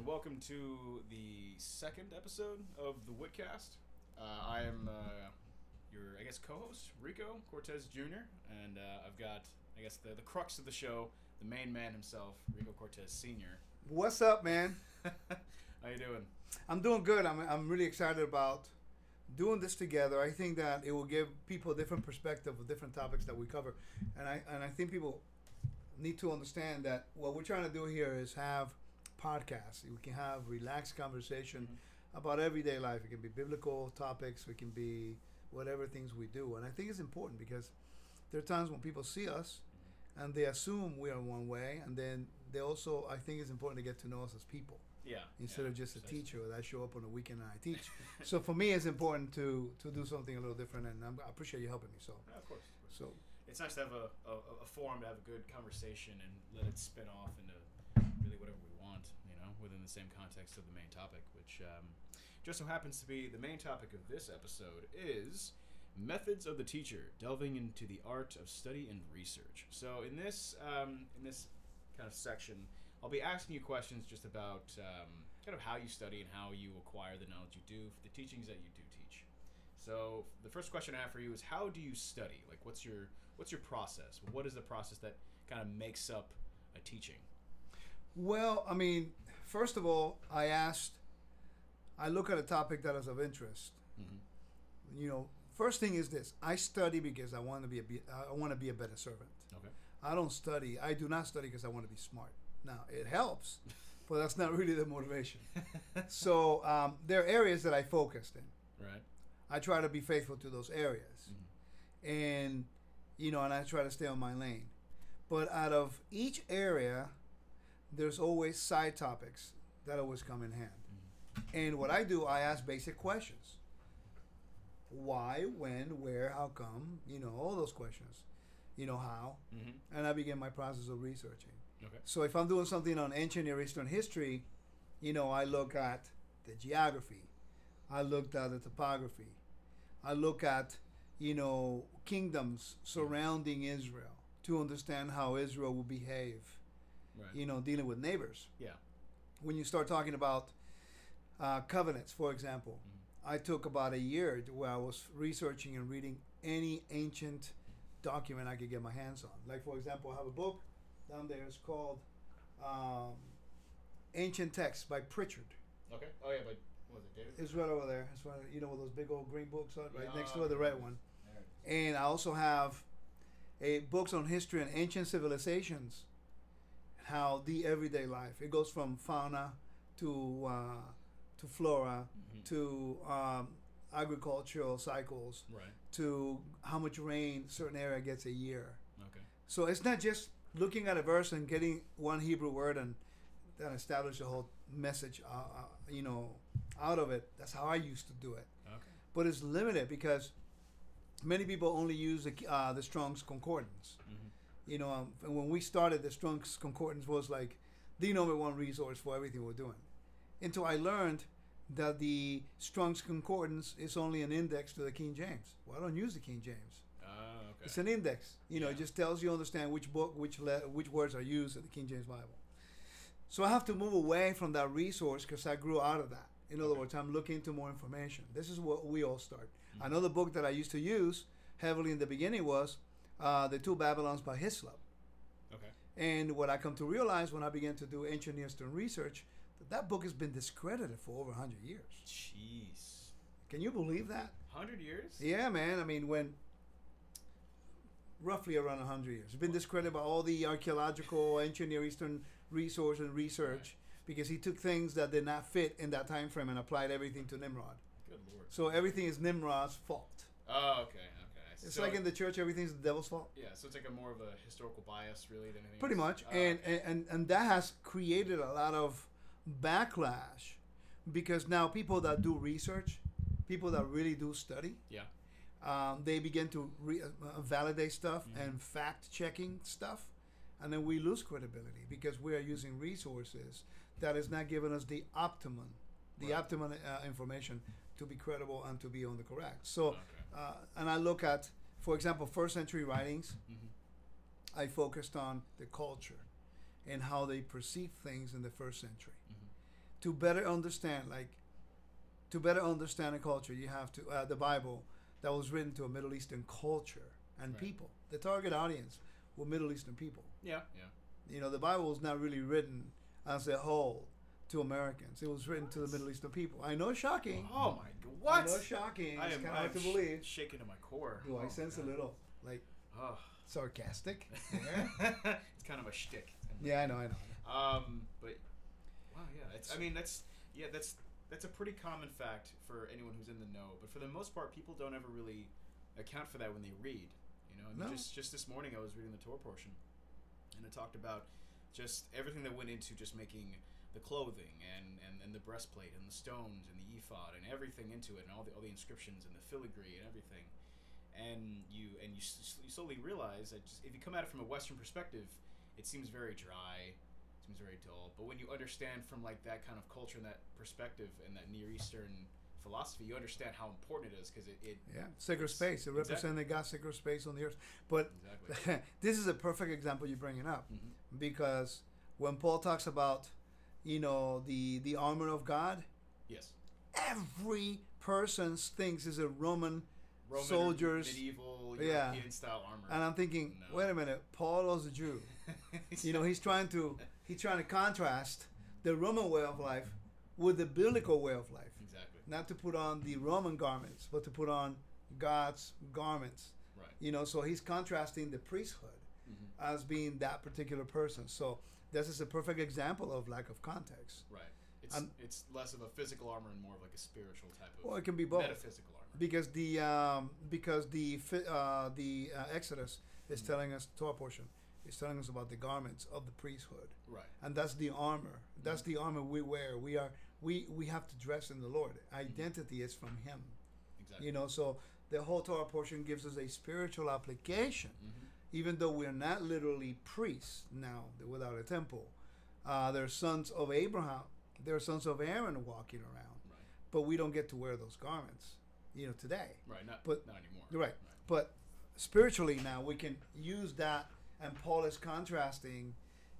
and welcome to the second episode of the Witcast. Uh, I am uh, your, I guess, co-host Rico Cortes Jr. and uh, I've got, I guess, the the crux of the show, the main man himself, Rico Cortes Sr. What's up, man? How you doing? I'm doing good. I'm, I'm really excited about doing this together. I think that it will give people a different perspective of different topics that we cover, and I and I think people need to understand that what we're trying to do here is have podcasts. We can have relaxed conversation mm-hmm. about everyday life. It can be biblical topics. It can be whatever things we do, and I think it's important because there are times when people see us and they assume we are one way, and then they also I think it's important to get to know us as people Yeah. instead yeah, of just a precisely. teacher that I show up on the weekend and I teach. so for me, it's important to to do something a little different, and I'm, I appreciate you helping me. So Yeah, of course. of course. so It's nice to have a, a, a forum to have a good conversation and let it spin off into within the same context of the main topic, which um, just so happens to be the main topic of this episode is methods of the teacher, delving into the art of study and research. So in this um, in this kind of section, I'll be asking you questions just about um, kind of how you study and how you acquire the knowledge you do the teachings that you do teach. So the first question I have for you is how do you study? Like what's your what's your process? What is the process that kind of makes up a teaching? well, I mean, first of all, I asked, I look at a topic that is of interest. Mm-hmm. You know, first thing is this: I study because I want to be a be, I want to be a better servant. Okay. I don't study. I do not study because I want to be smart. Now it helps, but that's not really the motivation. so um, there are areas that I focused in. Right. I try to be faithful to those areas. Mhm. And, you know, and I try to stay on my lane. But out of each area, there's always side topics that always come in hand. And what I do, I ask basic questions why, when, where, how come, you know, all those questions. You know, how. Mm-hmm. And I begin my process of researching. Okay. So if I'm doing something on ancient Near Eastern history, you know, I look at the geography, I looked at the topography, I look at, you know, kingdoms surrounding Israel to understand how Israel will behave, Right. you know, dealing with neighbors. yeah. When you start talking about uh, covenants, for example, Mhm. I took about a year where I was researching and reading any ancient document I could get my hands on. Like, for example, I have a book down there. It's called um, Ancient Texts by Pritchard. Okay. Oh yeah, but was it David? It's right over there. It's right, you know, where those big old green books are right Yeah, next to it, the red one. There it is. And I also have a books on history and ancient civilizations, how the everyday life. It goes from fauna to uh, to flora Mhm. to um, agricultural cycles Right. to how much rain certain area gets a year. Okay. So it's not just looking at a verse and getting one Hebrew word and then establish a whole message, uh, uh, you know, out of it. That's how I used to do it. Okay. But it's limited because many people only use the, uh, the Strong's Concordance. Mm-hmm. You know, um, and when we started, the Strong's Concordance was like the number one resource for everything we're doing. Until I learned that the Strong's Concordance is only an index to the King James. Well, I don't use the King James. Oh, okay. It's an index. You know, Yeah. it just tells you understand which book, which le- which words are used in the King James Bible. So I have to move away from that resource because I grew out of that. In other Okay. words, I'm looking into more information. This is what we all start. Mhm. Another book that I used to use heavily in the beginning was uh, The Two Babylons by Hislop. okay. And what I come to realize when I began to do ancient Near Eastern research, that that book has been discredited for over 100 years. Jeez. Can you believe that? Hundred years. Yeah, man. I mean, when roughly around 100 years, it's been discredited by all the archaeological, ancient Near Eastern resource and research because he took things that did not fit in that time frame and applied everything to Nimrod. Good lord. So everything is Nimrod's fault. Oh, okay. It's So- like in the church, everything's the devil's fault. Yeah, so it's like a more of a historical bias, really, than anything. Pretty else? much, Oh, and, and and that has created a lot of backlash because now people that do research, people that really do study, yeah, um, they begin to re- uh, validate stuff Mhm. and fact checking stuff, and then we lose credibility because we are using resources that is not giving us the optimum, the Right. optimum uh, information to be credible and to be on the correct. So, Okay. Uh, and I look at, for example, first century writings. hmm I focused on the culture and how they perceived things in the first century. hmm to better understand, like, to better understand a culture, you have to uh, the Bible that was written to a Middle Eastern culture and Right. people. The target audience were Middle Eastern people. Yeah, yeah. You know, the Bible was not really written as a whole to Americans. It was written to the? Middle Eastern people. I know, shocking. Oh my god! What? I know, shocking. I it's am, kind of I hard to believe. sh- shaken to my core. Do I Oh, sense a little like Oh. sarcastic? it's kind of a shtick. It's kind of- yeah, I know, I know. Um, but wow, yeah. It's. I mean, that's yeah. That's that's a pretty common fact for anyone who's in the know. But for the most part, people don't ever really account for that when they read. You know, I mean, No. just just this morning I was reading the Torah portion, and it talked about just everything that went into just making the clothing and, and, and the breastplate and the stones and the ephod and everything into it and all the all the inscriptions and the filigree and everything. And you and you, s- you slowly realize that just, if you come at it from a Western perspective, it seems very dry, it seems very dull. But when you understand from like that kind of culture and that perspective and that Near Eastern philosophy, you understand how important it is because it, it Yeah, sacred space. It exactly. represented God's sacred space on the earth. But exactly. this is a perfect example you're bringing up hmm because when Paul talks about, you know, the the armor of God, Yes. every person thinks is a Roman, Roman Soldiers- medieval yeah. European style armor. and I'm thinking, No. wait a minute, Paul was a Jew. You know, he's trying to he's trying to contrast the Roman way of life with the biblical way of life. exactly Not to put on the Roman garments, but to put on God's garments. right. You know, so he's contrasting the priesthood hmm as being that particular person. So this is a perfect example of lack of context. Right. It's Um, it's less of a physical armor and more of like a spiritual type of Well, it can be both metaphysical armor. because the um, because the uh, the uh, Exodus is Mhm. telling us Torah portion is telling us about the garments of the priesthood, Right. and that's the armor. That's the armor we wear. We are we we have to dress in the Lord. Identity is from Him. Exactly. You know, so the whole Torah portion gives us a spiritual application. Even though we're not literally priests now without a temple. Uh, they're sons of Abraham. They're sons of Aaron walking around, Right. but we don't get to wear those garments, you know, today. Right. Not But- not anymore. Right. But spiritually now we can use that, and Paul is contrasting,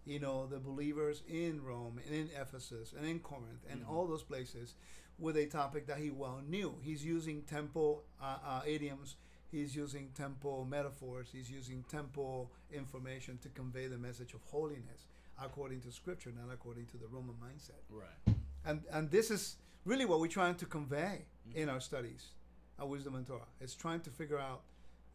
you know, the believers in Rome and in Ephesus and in Corinth and Mhm. all those places with a topic that he well knew. He's using temple uh, uh, idioms. He's using temple metaphors. He's using temple information to convey the message of holiness according to Scripture, not according to the Roman mindset. Right. And and this is really what we're trying to convey in Mhm. our studies at Wisdom in Torah. It's trying to figure out,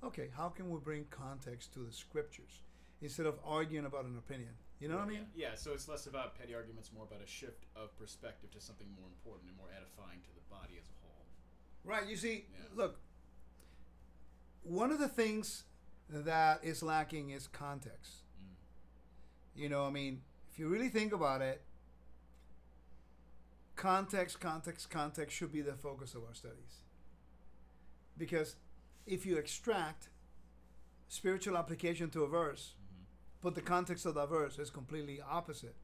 okay, how can we bring context to the scriptures instead of arguing about an opinion? You know what I mean? Yeah. yeah. So it's less about petty arguments, more about a shift of perspective to something more important and more edifying to the body as a whole. Right. You see, Yeah. look, one of the things that is lacking is context. Mm. You know, I mean, if you really think about it, context, context, context should be the focus of our studies. Because if you extract spiritual application to a verse, hmm but the context of that verse is completely opposite,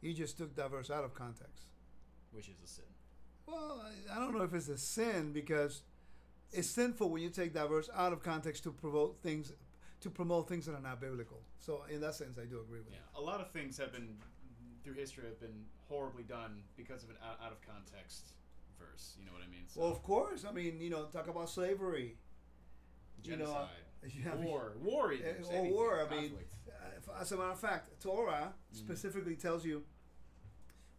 you just took that verse out of context. Which is a sin. Well, I- I don't know if it's a sin because it's sinful when you take that verse out of context to promote things to promote things that are not biblical. So in that sense, I do agree with Yeah. you. A lot of things have been through history have been horribly done because of an out, out of context verse. You know what I mean? So, Well, of course. I mean, you know, talk about slavery. you know, genocide, war, war, even, Uh, or anything, war, I mean, conflict. Uh, as a matter of fact, Torah Mhm. specifically tells you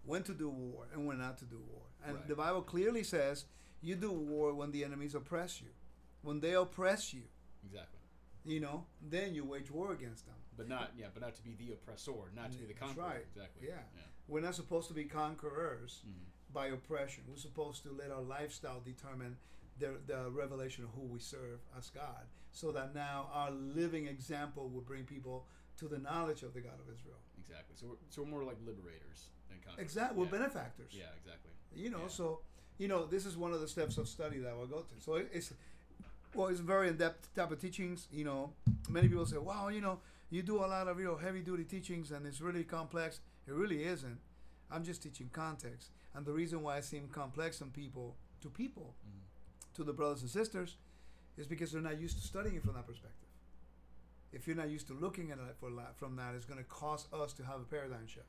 when to do war and when not to do war. And Right. the Bible clearly says you do war when the enemies oppress you. When they oppress you, exactly. you know, then you wage war against them. But not yeah, but not to be the oppressor, not to be the conqueror. That's right. Exactly. Yeah. Yeah. We're not supposed to be conquerors Mhm. by oppression. We're supposed to let our lifestyle determine the, the revelation of who we serve as God. So that now our living example will bring people to the knowledge of the God of Israel. Exactly. So we're, so we're more like liberators than conquerors. Exactly. We're Yeah. benefactors. Yeah. Exactly. You know, Yeah. so you know, this is one of the steps of study that we'll go to. So it's well, it's very in depth type of teachings. You know, many people say, "Wow, you know, you do a lot of you know heavy duty teachings, and it's really complex." It really isn't. I'm just teaching context, and the reason why it seems complex on people to people Mhm. to the brothers and sisters is because they're not used to studying it from that perspective. If you're not used to looking at it for from that, it's going to cause us to have a paradigm shift.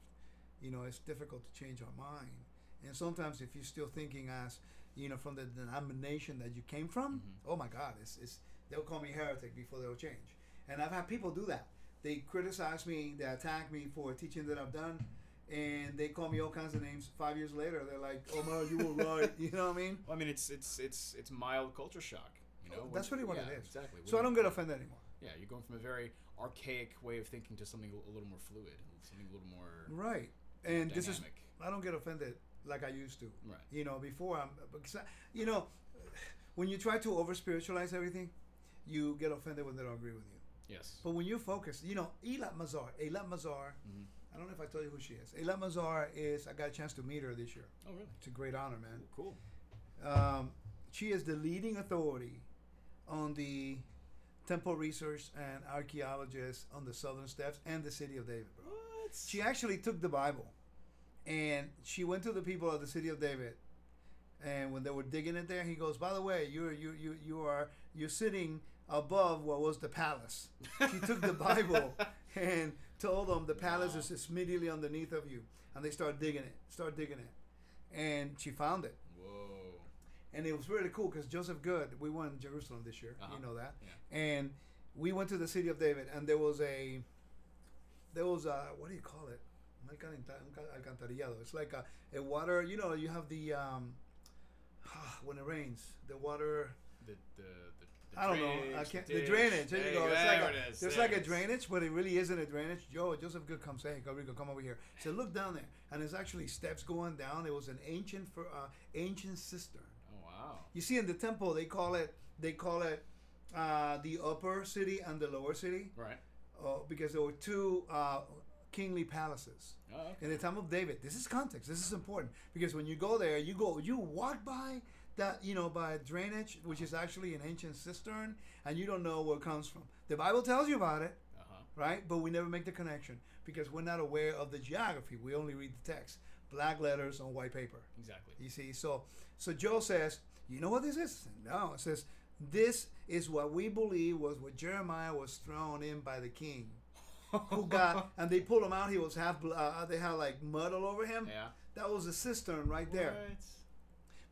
you know, it's difficult to change our mind. And sometimes if you're still thinking as, you know, from the denomination that you came from, Mhm. oh my God, it's, it's they'll call me heretic before they'll change. And I've had people do that. They criticize me, they attack me for teaching that I've done, and they call me all kinds of names. Five years later, they're like, "Oh man, you were right." You know what I mean? Well, I mean, it's it's it's it's mild culture shock. You know, Oh, that's really what it yeah, is. Exactly. So I don't get offended anymore. Yeah, you're going from a very archaic way of thinking to something a little more fluid, something a little more Right. And this is dynamic. I don't get offended like I used to. Right. You know, before I'm because I, you know, when you try to over spiritualize everything, you get offended when they don't agree with you. Yes. But when you focus, you know, Eilat Mazar, Eilat Mazar, hmm I don't know if I told you who she is. Eilat Mazar is I got a chance to meet her this year. Oh, really? It's a great honor, man. Cool. Um, she is the leading authority on the temple research and archaeologist on the southern steps and the city of David, bro. What? She actually took the Bible and she went to the people of the city of David. And when they were digging it there, he goes, "By the way, you're you you you are you're sitting above what was the palace." She took the Bible and told them the palace Wow. is immediately underneath of you, and they start digging it, start digging it, and she found it. Whoa. And it was really cool because Joseph Good, we went to Jerusalem this year, Uh-huh. you know that, Yeah. and we went to the city of David, and there was a, there was a what do you call it? Un alcanta- un cal- alcantarillado. It's like a, a water. You know, you have the um, when it rains, the water. The the the. the I don't know. I drainage, can't. The ditch. drainage. There you go. It's like There a, it is. there's There like a drainage, but it really isn't a drainage. Joe Joseph Good comes saying, "Rico, come over here." So look down there, and there's actually steps going down. It was an ancient for uh, ancient cistern. Oh wow. You see, in the temple, they call it they call it uh, the upper city and the lower city Right. uh, because there were two uh, kingly palaces Oh, okay. in the time of David. This is context. This is important because when you go there, you go you walk by that you know by drainage, which is actually an ancient cistern, and you don't know where it comes from. The Bible tells you about it, Uh huh. right? But we never make the connection because we're not aware of the geography. We only read the text, black letters on white paper. Exactly. You see, so so Joe says, you know what this is? No, it says this is what we believe was what Jeremiah was thrown in by the king, who got and they pulled him out. He was half. Uh, they had like mud all over him. Yeah. That was a cistern right there. What?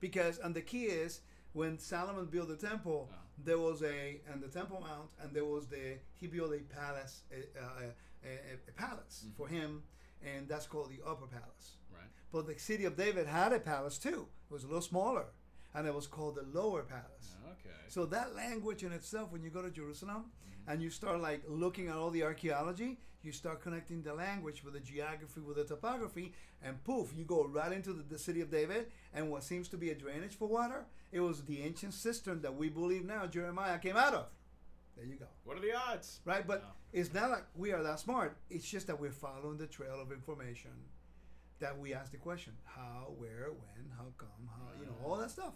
Because and the key is when Solomon built the temple, Oh. there was a and the Temple Mount, and there was the he built a palace, a, a, a, a palace Mhm. for him, and that's called the Upper Palace. Right. But the city of David had a palace too. It was a little smaller, and it was called the Lower Palace. Okay. So that language in itself, when you go to Jerusalem Mhm. and you start like looking at all the archaeology, you start connecting the language with the geography, with the topography, and poof, you go right into the, the city of David. And what seems to be a drainage for water, it was the ancient cistern that we believe now Jeremiah came out of. There you go. What are the odds? Right? But No. it's not like we are that smart. It's just that we're following the trail of information that we ask the question how, where, when, how come, how, you know, mm. all that stuff.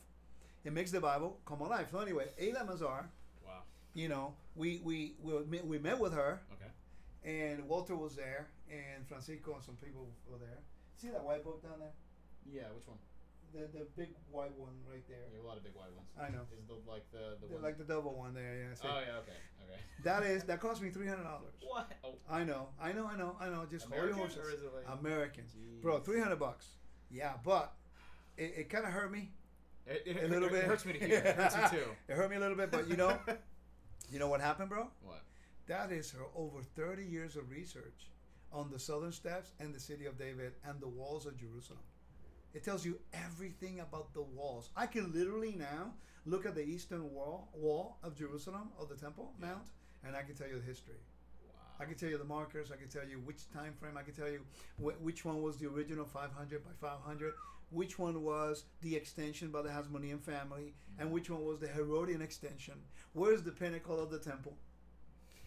It makes the Bible come alive. So, anyway, Eilat Mazar, Wow. you know, we, we, we, met- we met with her, Okay. and Walter was there, and Francisco and some people were there. See that white book down there? Yeah. Which one? The, the big white one right there. You have a lot of big white ones. I know. Is the like the the The- one? like the double one there, yeah. see. oh yeah. Okay. Okay. That is, that cost me $300. What? Oh. I know, I know, I know, I know. Just hold your horses. or is it like? American. Jeez. Bro, three hundred bucks. Yeah, but it, it kind of hurt me It, it, a little it bit. hurts me to hear. It hurts me too. It hurt me a little bit, but you know, you know what happened, bro? What? That is her over thirty years of research on the southern steps and the city of David and the walls of Jerusalem. It tells you everything about the walls. I can literally now look at the eastern wall wall of Jerusalem of the Temple Yeah. Mount, and I can tell you the history. Wow. I can tell you the markers. I can tell you which time frame. I can tell you wh- which one was the original 500 by 500, which one was the extension by the Hasmonean family, and which one was the Herodian extension. Where's the pinnacle of the temple?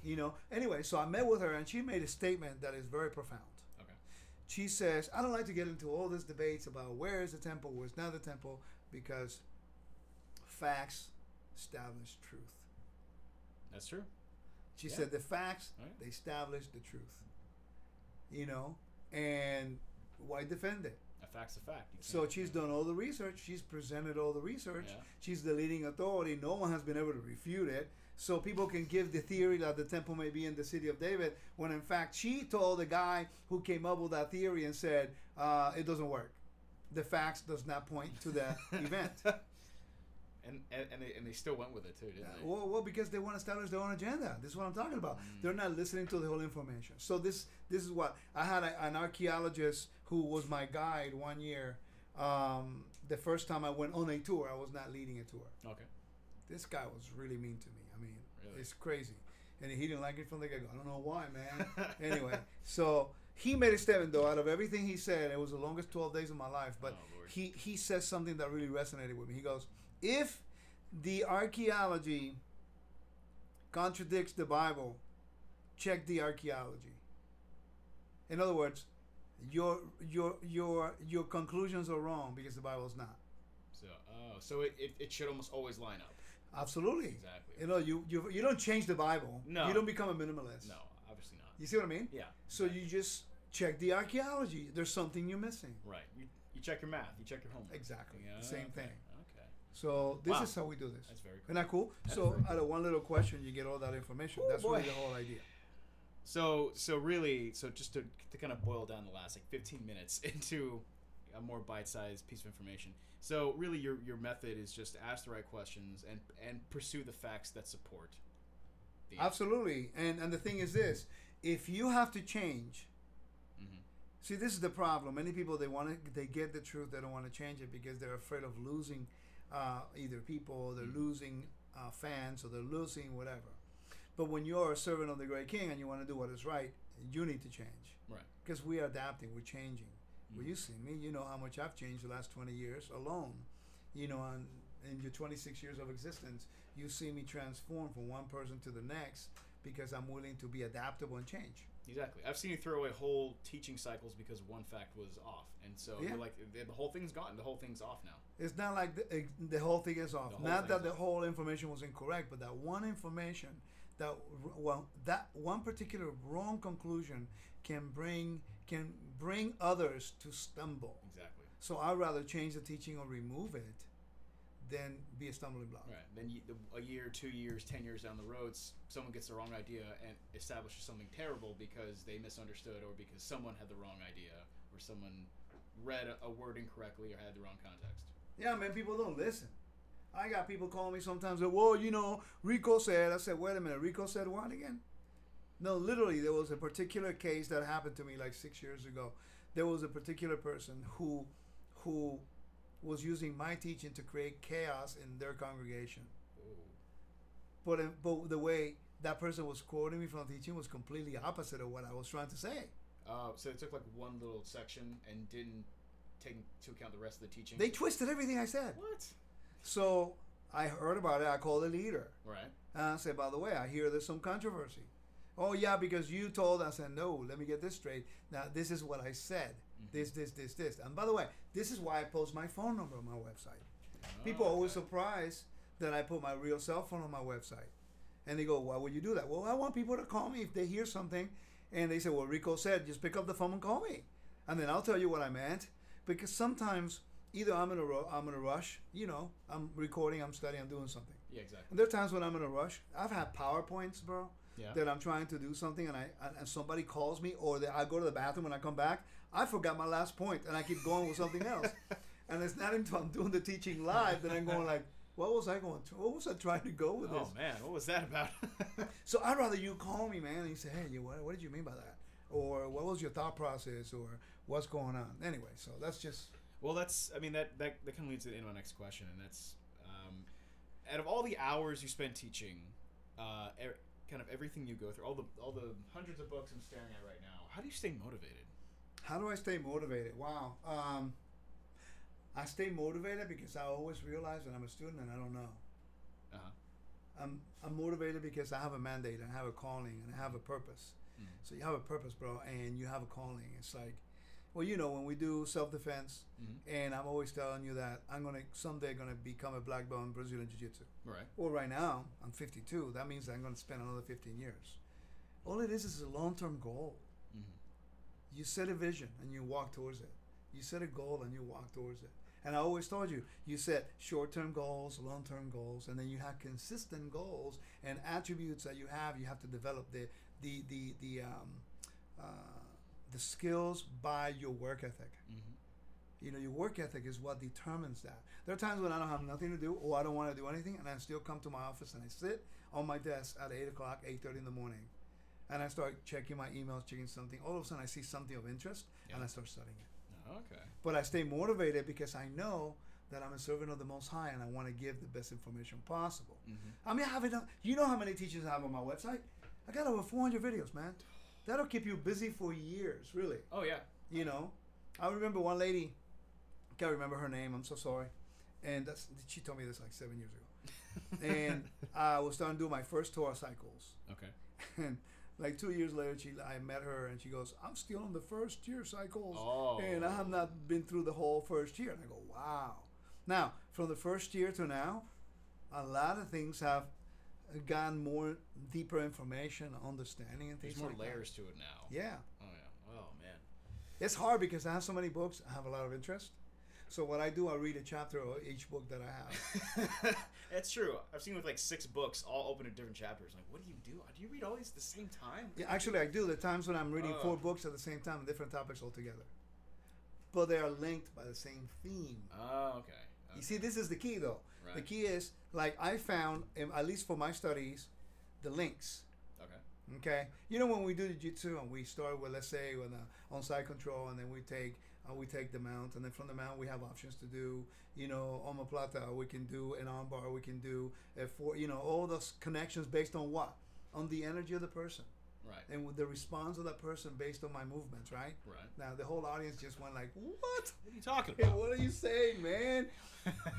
You know. Anyway, so I met with her, and she made a statement that is very profound. She says, "I don't like to get into all these debates about where is the temple, where's not the temple, because facts establish truth." That's true. She Yeah. said the facts Right. they establish the truth. You know, and why defend it? A fact's a fact. So she's done all the research. She's presented all the research. Yeah. She's the leading authority. No one has been able to refute it. So people can give the theory that the temple may be in the city of David, when in fact she told the guy who came up with that theory and said uh, it doesn't work. The facts does not point to that event. And, and and they and they still went with it too, didn't they? Well, well, because they want to establish their own agenda. This is what I'm talking about. Mm. They're not listening to the whole information. So this this is what I had a, an archaeologist who was my guide one year. Um, the first time I went on a tour, I was not leading a tour. Okay. This guy was really mean to me. Really? it's crazy, and he didn't like it from the get go. I don't know why, man. anyway, so he made a statement though. Out of everything he said, it was the longest 12 days of my life. But Oh, he he says something that really resonated with me. He goes, "If the archaeology contradicts the Bible, check the archaeology." In other words, your your your your conclusions are wrong because the Bible's not. So oh, so it, it, it should almost always line up. Absolutely. Exactly. You know, you, you you don't change the Bible. No. You don't become a minimalist. No, obviously not. You see what I mean? Yeah. So you just check the archaeology. There's something you're missing. Right. You, you check your math. You check your homework. Exactly. Yeah, Same okay, thing. Okay. So this Wow. is how we do this. That's very cool. Isn't that cool? That is so very out of one little question, you get all that information. Oh, That's really the whole idea. So so really so just to, to kind of boil down the last like 15 minutes into a more bite-sized piece of information. So really your your method is just ask the right questions and and pursue the facts that support the Absolutely. And and the thing is this: if you have to change, Mhm. see, this is the problem. Many people they want to they get the truth, they don't want to change it because they're afraid of losing uh, either people, they're Mhm. losing uh, fans, or they're losing whatever. But when you're a servant of the great King and you want to do what is right, you need to change. Right. Because we are adapting, we're changing. Well, you see me, you know how much I've changed the last 20 years alone. You know, and in your 26 years of existence, you see me transform from one person to the next because I'm willing to be adaptable and change. Exactly. I've seen you throw away whole teaching cycles because one fact was off, and so Yeah. you're like the, whole thing's gone. The whole thing's off now. It's not like the, the whole thing is off. Not that the off. whole information was incorrect, but that one information, that well, that one particular wrong conclusion can bring can bring others to stumble. Exactly. So I'd rather change the teaching or remove it than be a stumbling block. Right. Then you, the, a year, two years, ten years down the road, someone gets the wrong idea and establishes something terrible because they misunderstood or because someone had the wrong idea or someone read a, a word incorrectly or had the wrong context. Yeah, man, people don't listen. I got people calling me sometimes. That, well, you know, Rico said. I said, wait a minute, Rico said what again? No, literally, there was a particular case that happened to me like six years ago. There was a particular person who, who, was using my teaching to create chaos in their congregation. But uh, but the way that person was quoting me from the teaching was completely opposite of what I was trying to say. Uh, so they took like one little section and didn't take into account the rest of the teaching. They twisted everything I said. what? So I heard about it. I called the leader. Right. And I said, by the way, I hear there's some controversy. Oh yeah, because you told. I said, no. Let me get this straight. Now this is what I said. Mhm. This, this, this, this. And by the way, this is why I post my phone number on my website. People Oh, are always surprised that I put my real cell phone on my website, and they go, "Why would you do that?" Well, I want people to call me if they hear something, and they say, "Well, Rico said, just pick up the phone and call me," and then I'll tell you what I meant. Because sometimes either I'm in a ru- I'm in a rush, you know, I'm recording, I'm studying, I'm doing something. Yeah, exactly. And there are times when I'm in a rush. I've had powerpoints, bro, Yeah. that I'm trying to do something, and I and, somebody calls me, or that I go to the bathroom and I come back, I forgot my last point, and I keep going with something else. And it's not until I'm doing the teaching live that I'm going like, what was I going to? What was I trying to go with oh this? man, what was that about? So I'd rather you call me, man, and you say, hey, you, what, what did you mean by that? Or what was your thought process? Or what's going on? Anyway, so that's just Well, that's. I mean, that that, that kind of leads into my next question, and that's, um, out of all the hours you spend teaching, uh, er, kind of everything you go through, all the all the hundreds of books I'm staring at right now, how do you stay motivated? how do I stay motivated? Wow. Um, I stay motivated because I always realize that I'm a student and I don't know. Uh huh. I'm I'm motivated because I have a mandate and I have a calling and I have a purpose. Mhm. So you have a purpose, bro, and you have a calling. It's like, well, you know, when we do self defense, Mm-hmm. and I'm always telling you that I'm gonna someday gonna become a black belt in Brazilian Jiu Jitsu. Right. Well, right now I'm 52. That means I'm gonna spend another 15 years. All it is is a long term goal. Mm-hmm. You set a vision and you walk towards it. You set a goal and you walk towards it. And I always told you, you set short-term goals, long-term goals, and then you have consistent goals and attributes that you have. You have to develop the the the the um, uh, the skills by your work ethic. Mm-hmm. You know, your work ethic is what determines that. There are times when I don't have nothing to do or I don't want to do anything, and I still come to my office and I sit on my desk at eight o'clock, eight thirty in the morning, and I start checking my emails, checking something. All of a sudden, I see something of interest, and I start studying it. Okay. But I stay motivated because I know that I'm a servant of the Most High, and I want to give the best information possible. Mm-hmm. I mean, I have enough. You know how many teachers I have on my website? I got over 400 videos, man. That'll keep you busy for years, really. Oh yeah. You know, I remember one lady. Can't remember her name. I'm so sorry. And that's she told me this like seven years ago. and I was starting to do my first Torah cycles. Okay. And like two years later, she I met her and she goes, "I'm still on the first year cycles, Oh. and I have not been through the whole first year." And I go, "Wow!" Now, from the first year to now, a lot of things have gotten more deeper information, understanding, and things. There's more like that. layers to it now. Yeah, Oh yeah. Oh man. it's hard because I have so many books. I have a lot of interest. So what I do, I read a chapter of each book that I have. That's true. I've seen with like six books, all open in different chapters. Like, what do you do? Do you read all these at the same time? Yeah, actually, I do. The times when I'm reading Oh. four books at the same time, different topics altogether, but they are linked by the same theme. Oh, okay. You see, this is the key, though. The key is like I found, at least for my studies, the links. Okay. Okay, you know when we do the jitsu and we start with let's say with uh, on side control, and then we take uh, we take the mount, and then from the mount we have options to do. You know, omoplata, we can do an armbar, we can do a four. You know, all those connections based on what? On the energy of the person Right. and with the response of that person based on my movements, right? Right. Now the whole audience just went like, "What? What are you talking about? what are you saying, man?"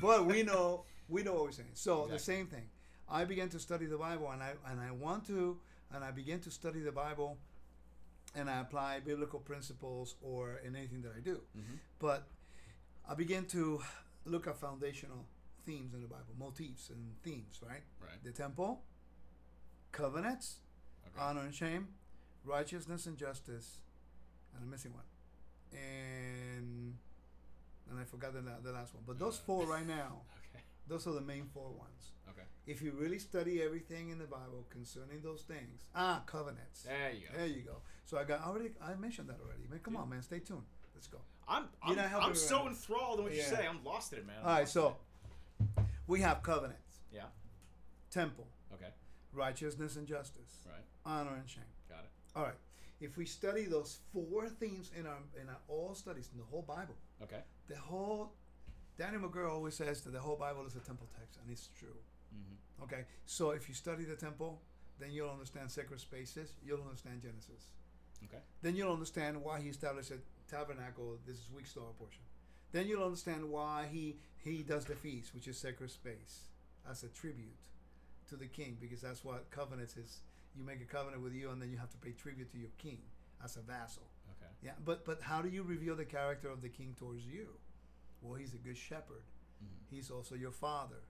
but we know we know what we're saying. So the same thing. I began to study the Bible, and I and I want to, and I began to study the Bible, and I apply biblical principles or in anything that I do. mm-hmm. But I began to look at foundational themes in the Bible, motifs and themes, right? Right. The temple, covenants, Okay. honor and shame, righteousness and justice, and I'm missing one, and and I forgot the, the last one. But those Uh. four right now, okay. those are the main four ones. Okay. If you really study everything in the Bible concerning those things, ah, covenants. There you go. There you go. So I got already. I mentioned that already. Man, come Yeah. on, man. Stay tuned. Let's go. I'm I'm, I'm so right enthralled in what you say. I'm lost in it, man. I'm All right. So we have covenants, it. temple. Okay. Righteousness and justice, Right. honor and shame. Got it. All right. If we study those four themes in our in our all studies in the whole Bible, Okay. the whole Daniel McGurr always says that the whole Bible is a temple text, and it's true. Mm-hmm. Okay, so if you study the temple, then you'll understand sacred spaces. You'll understand Genesis. Okay. Then you'll understand why he established a tabernacle. This is weak star portion. Then you'll understand why he he does the feast, which is sacred space, as a tribute to the king, because that's what covenants is. You make a covenant with you, and then you have to pay tribute to your king as a vassal. Okay. Yeah, but but how do you reveal the character of the king towards you? Well, he's a good shepherd. Mm-hmm. He's also your father.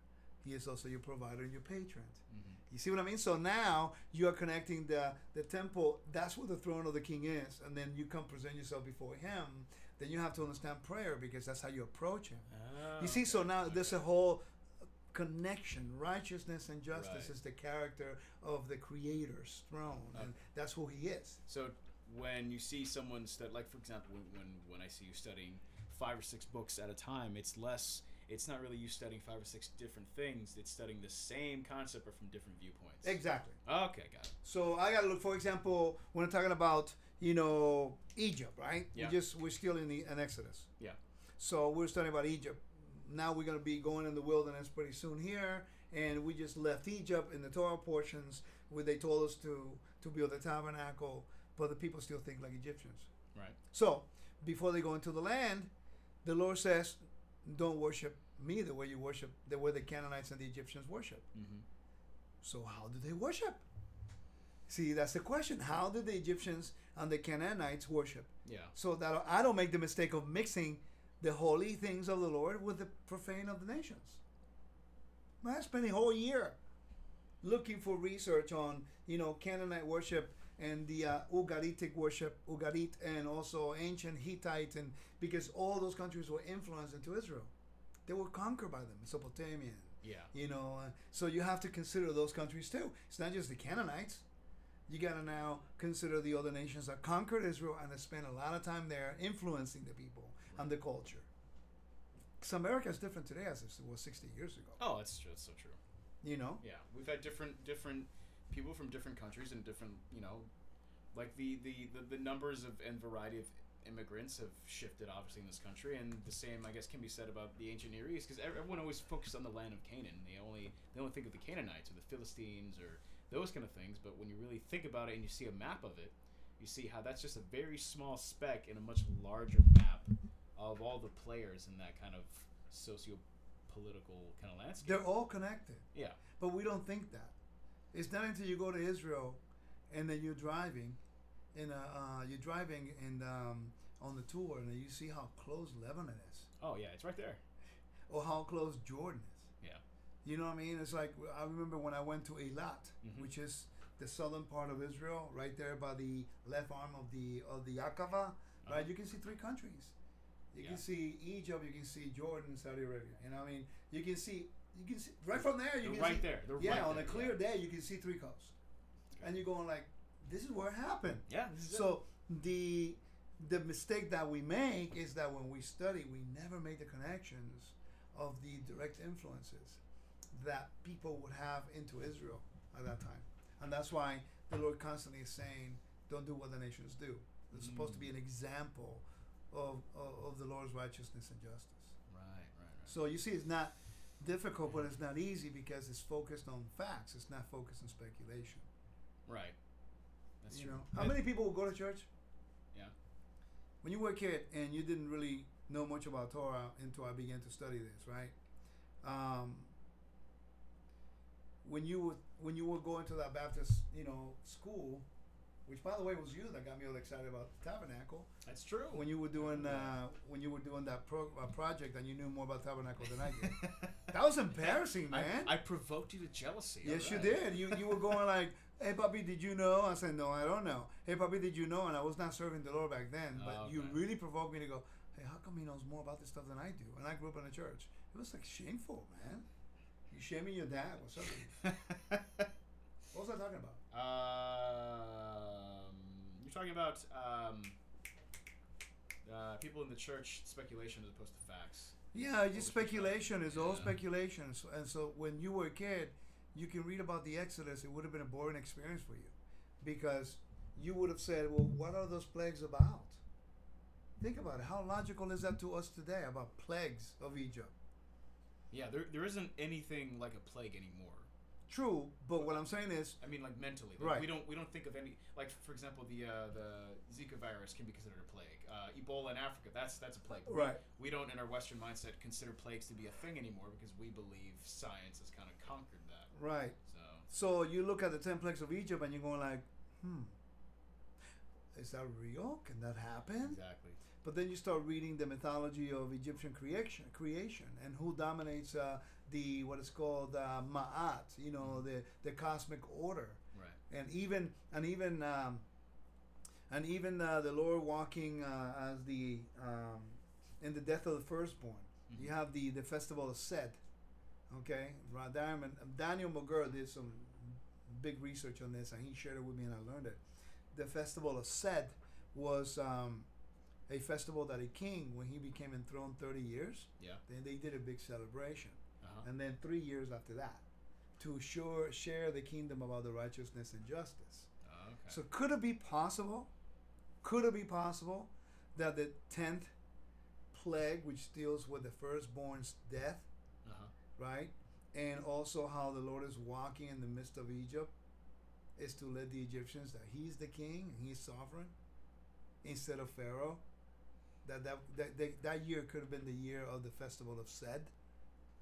He is also your provider and your patron. Mm-hmm. You see what I mean? So now you are connecting the the temple. That's where the throne of the king is, and then you come present yourself before him. Then you have to understand prayer because that's how you approach him. You see, so now there's a whole connection. Righteousness and justice Right. is the character of the Creator's throne, uh, and that's who He is. So when you see someone study, like for example, when, when when I see you studying five or six books at a time, it's less. It's not really you studying five or six different things. It's studying the same concept but from different viewpoints. Exactly. Okay, got it. So I gotta look. For example, when I'm talking about you know Egypt, right? Yeah. We just we're still in the in Exodus. Yeah. So we're studying about Egypt. Now we're gonna be going in the wilderness pretty soon here, and we just left Egypt in the Torah portions where they told us to to build the tabernacle, but the people still think like Egyptians. Right. So before they go into the land, the Lord says, "Don't worship me the way you worship the way the Canaanites and the Egyptians worship." Mm-hmm. So how do they worship? See, that's the question. How did the Egyptians and the Canaanites worship? Yeah. So that I don't make the mistake of mixing the holy things of the Lord with the profane of the nations. I spent a whole year looking for research on, you know, Canaanite worship and the uh, Ugaritic worship, Ugarit, and also ancient Hittite, and because all those countries were influenced into Israel. they were conquered by them, Mesopotamia. Yeah. You know, uh, so you have to consider those countries too. It's not just the Canaanites. You got to now consider the other nations that conquered Israel and that spent a lot of time there influencing the people and the culture. Because America is different today as it was 60 years ago. Oh, that's true. That's so true. You know? Yeah, we've had different different people from different countries and different you know, like the the the, the numbers of and variety of immigrants have shifted obviously in this country, and the same I guess can be said about the ancient Near East because everyone always focused on the land of Canaan. They only they only think of the Canaanites or the Philistines or those kind of things, but when you really think about it and you see a map of it, you see how that's just a very small speck in a much larger map of all the players in that kind of socio political kind of landscape. They're all connected. Yeah. But we don't think that. It's not until you go to Israel and then you're driving in a, uh, you're driving and um, on the tour and then you see how close Lebanon is Oh yeah, it's right there. or how close Jordan is. Yeah. You know what I mean? It's like I remember when I went to Eilat, Mhm. which is the southern part of Israel, right there by the left arm of the of the Aqaba. Right, Uh-huh. you can see three countries. You Yeah. can see Egypt, you can see Jordan, Saudi Arabia. You know I mean? You can see you can see right from there. You They're can right see, there. They're yeah, right on there, a clear yeah. day, you can see three coasts, and you're going like, "This is where it happened." Yeah. Is it. So the the mistake that we make is that when we study, we never make the connections of the direct influences that people would have into Israel at that time, and that's why the Lord constantly is saying, "Don't do what the nations do." It's supposed to be an mm. example of, of of the Lord's righteousness and justice. Right, right, right. So you see, it's not difficult, but it's not easy because it's focused on facts. It's not focused on speculation. right. That's you true. know, how many people will go to church? Yeah. When you were a kid and you didn't really know much about Torah until I began to study this, right? Um, when you were when you were going to that Baptist, you know, school, which by the way was you that got me all excited about the tabernacle. That's true. When you were doing uh, when you were doing that pro- uh, project and you knew more about tabernacle than I did. that was embarrassing, I, man. I provoked you to jealousy. Yes, you did. You you were going like, "Hey, puppy, did you know?" I said, "No, I don't know." "Hey, puppy, did you know?" And I was not serving the Lord back then, but Oh, you really provoked me to go, "Hey, how come he knows more about this stuff than I do?" And I grew up in a church. It was like shameful, man. You shaming your dad? Up? dude? What was I talking about? Um, you're talking about um, uh, people in the church speculation as opposed to facts. Yeah, just speculation. It's all Yeah. speculation. So, and so when you were a kid, you can read about the Exodus. It would have been a boring experience for you, because you would have said, "Well, what are those plagues about?" Think about it. How logical is that to us today about plagues of Egypt? Yeah, there, there isn't anything like a plague anymore. True, but what I'm saying is, I mean, like mentally, like, Right. We don't we don't think of any like, for example, the uh, the Zika virus can be considered a plague. Uh, Ebola in Africa, that's that's a plague. We- Right. We don't, in our Western mindset, consider plagues to be a thing anymore because we believe science has kind of conquered that. right. So So you look at the ten plagues of Egypt, and you're going like, "Hmm, is that real? Can that happen?" exactly. But then you start reading the mythology of Egyptian creation, creation, and who dominates uh, the what is called uh, Ma'at, you know, the the cosmic order, Right. and even and even um, and even uh, the Lord walking uh, as the um, in the death of the firstborn. You Mhm. have the the festival of Sed. Okay, Ra- Diamond, Daniel Mogur did some big research on this, and he shared it with me, and I learned it. The festival of Sed was um, a festival that a king, when he became enthroned 30 years, Yeah. then they did a big celebration, Uh-huh. and then three years after that, to sure share the kingdom about the righteousness and justice. Oh, okay. So could it be possible? Could it be possible that the tenth plague, which deals with the firstborn's death, uh-huh. right, and also how the Lord is walking in the midst of Egypt, is to let the Egyptians that He's the king and He's sovereign, instead of Pharaoh. That that that, that, that year could have been the year of the festival of Sed.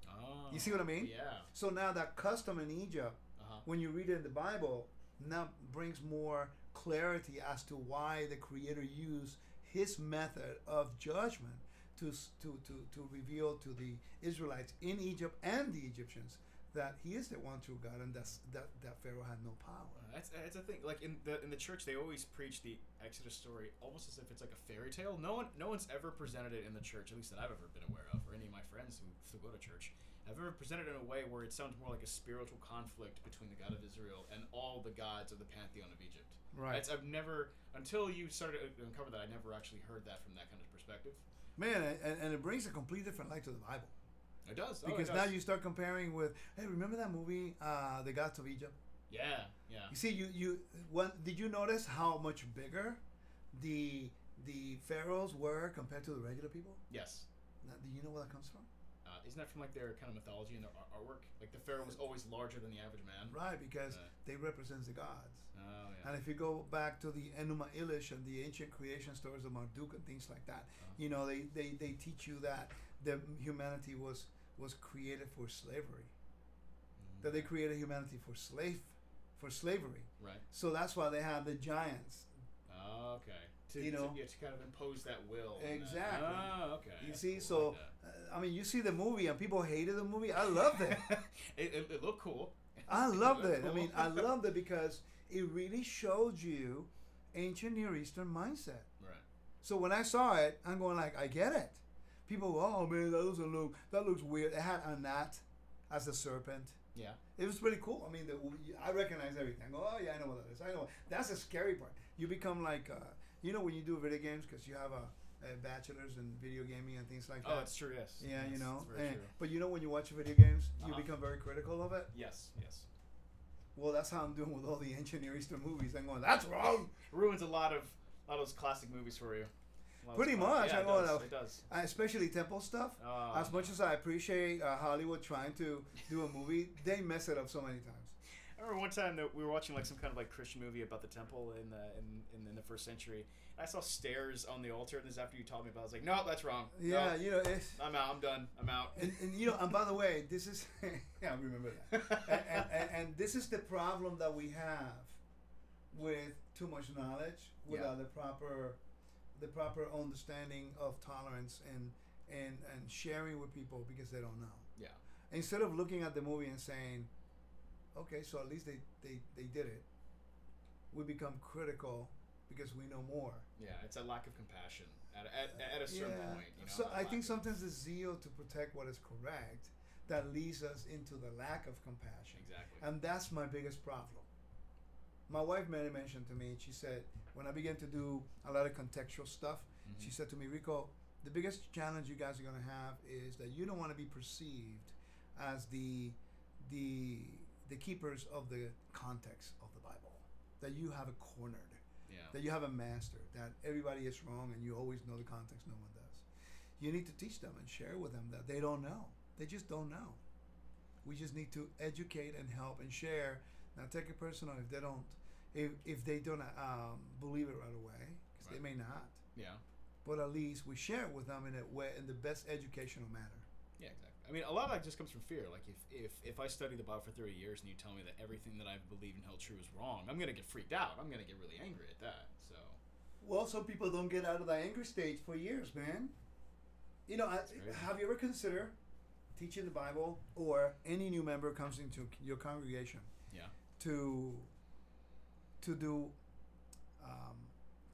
Oh. You see what I mean? Yeah. So now that custom in Egypt Uh-huh. when you read it in the Bible, now brings more clarity as to why the Creator used His method of judgment to to to to reveal to the Israelites in Egypt and the Egyptians that he is the one true God and that's, that that Pharaoh had no power. That's that's a thing. Like in the in the church, they always preach the Exodus story almost as if it's like a fairy tale. No one no one's ever presented it in the church, at least that I've ever been aware friends who, who go to church, have ever presented in a way where it sounds more like a spiritual conflict between the God of Israel and all the gods of the pantheon of Egypt. Right. That's, I've never until you started to uncover that. I never actually heard that from that kind of perspective. Man, and, and it brings a complete different light to the Bible. It does Oh, it Because does. now you start comparing with, hey, remember that movie, uh, The Gods of Egypt? yeah yeah You see, you you when did you notice how much bigger the the pharaohs were compared to the regular people? yes. Now, do you know where that comes from? Uh, isn't that from like their kind of mythology and their ar- artwork? Like the pharaoh was always larger than the average man. Right, because Uh. they represent the gods. Oh yeah. And if you go back to the Enuma Elish and the ancient creation stories of Marduk and things like that, Uh-huh. you know, they, they, they teach you that the humanity was was created for slavery. Mm-hmm. That they created humanity for slave for slavery. Right. So that's why they have the giants. Oh, okay. To, You to- know. yeah, to kind of impose that will. and that- Exactly. Oh, okay. You That's see, cool. so I like uh, I mean, you see the movie and people hated the movie. I loved it. that. it, it, it looked cool. I loved looked it. I mean, I loved it because it really showed you ancient Near Eastern mindset. Right. So when I saw it, I'm going like, I get it. People, go, oh man, that doesn't look, that looks weird. It had a gnat as the serpent. Yeah. It was pretty cool. I mean, the, I recognize everything. I go, oh yeah, I know what that is. I know. What. That's the scary part. You become like, uh, you know, when you do video games because you have a, a bachelor's in video gaming and things like that. Oh, that. it's true. Yes. yeah, Yes, you know. And- true. but you know, when you watch video games, you Uh-huh. become very critical of it. Yes. Yes. Well, that's how I'm doing with all the ancient Near movies. I'm going, that's wrong. Ruins a lot of a lot of those classic movies for you. A lot of Pretty much, Yeah, I it know does. It does. Uh, especially temple stuff. Oh, as much as I appreciate uh, Hollywood trying to do a movie, they mess it up so many times. I remember one time that we were watching like some kind of like Christian movie about the temple in the in, in, in the first century. I saw stairs on the altar, and this is after you told me about. it. I was like, no, that's wrong. No, Yeah, you know, it's, I'm out. I'm done. I'm out. and, and you know, and by the way, this is yeah, I remember that. and, and, and, and this is the problem that we have with too much knowledge without the proper the proper understanding of tolerance and and and sharing with people because they don't know. yeah. Instead of looking at the movie and saying, "Okay, so at least they they, they did it," we become critical because we know more. Yeah, it's a lack of compassion at, at, at a certain point. You know, so I think sometimes the zeal to protect what is correct that leads us into the lack of compassion. exactly. And that's my biggest problem. My wife Mary mentioned to me, she said, when I began to do a lot of contextual stuff, Mhm. she said to me, Rico, the biggest challenge you guys are going to have is that you don't want to be perceived as the the the keepers of the context of the Bible. That you have it cornered yeah. that you have a master, that everybody is wrong and you always know the context, no one does. You need to teach them and share with them that they don't know. They just don't know. We just need to educate and help and share. Now, take it personal if they don't, if, if they don't um, believe it right away, because they may not. yeah. But at least we share it with them in a way, in the best educational manner. Yeah, exactly. I mean, a lot of that just comes from fear. Like, if, if, if I study the Bible for 30 years and you tell me that everything that I've believed and held true is wrong, I'm going to get freaked out. I'm going to get really angry at that. So, Well, some people don't get out of that angry stage for years, man. You know, I, have you ever considered teaching the Bible, or any new member comes into your congregation yeah. to to do um,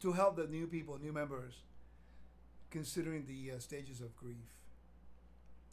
to help the new people, new members, considering the uh, stages of grief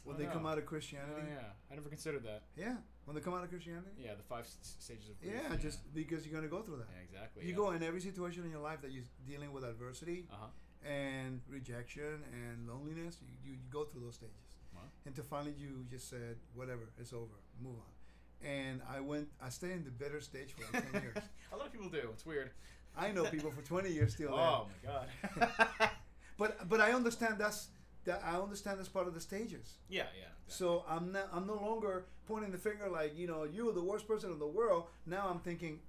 when Oh, they come out of Oh, Christianity? yeah. I never considered that. yeah, when they come out of Christianity. Yeah, the five s- stages of grief. Yeah, just because you're gonna go through that. Yeah, exactly. You yeah. go in every situation in your life that you're dealing with adversity Uh huh. and rejection and loneliness. You, you, you go through those stages. Wow. to finally you just said, whatever, it's over, move on. And I went, I stayed in the bitter stage for like 10 years. a lot of people do. It's weird. I know people for 20 years still Oh my god. But, but I understand that's, that I understand that's part of the stages. yeah, yeah. Exactly. So I'm not, I'm no longer pointing the finger like, you know, you are the worst person in the world. Now I'm thinking,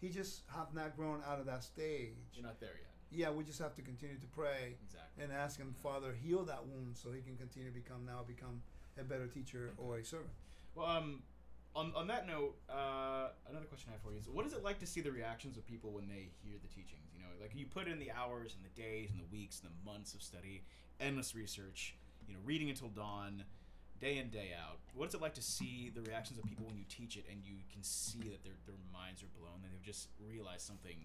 he just have not grown out of that stage. You're not there yet. Yeah, we just have to continue to pray Exactly. and ask him, Father, heal that wound so he can continue to become now become a better teacher or a servant. Well, um, on, on that note, uh, another question I have for you is: What is it like to see the reactions of people when they hear the teachings? You know, like you put in the hours and the days and the weeks and the months of study, endless research. You know, reading until dawn. day in day out. What's it like to see the reactions of people when you teach it, and you can see that their their minds are blown, and they've just realized something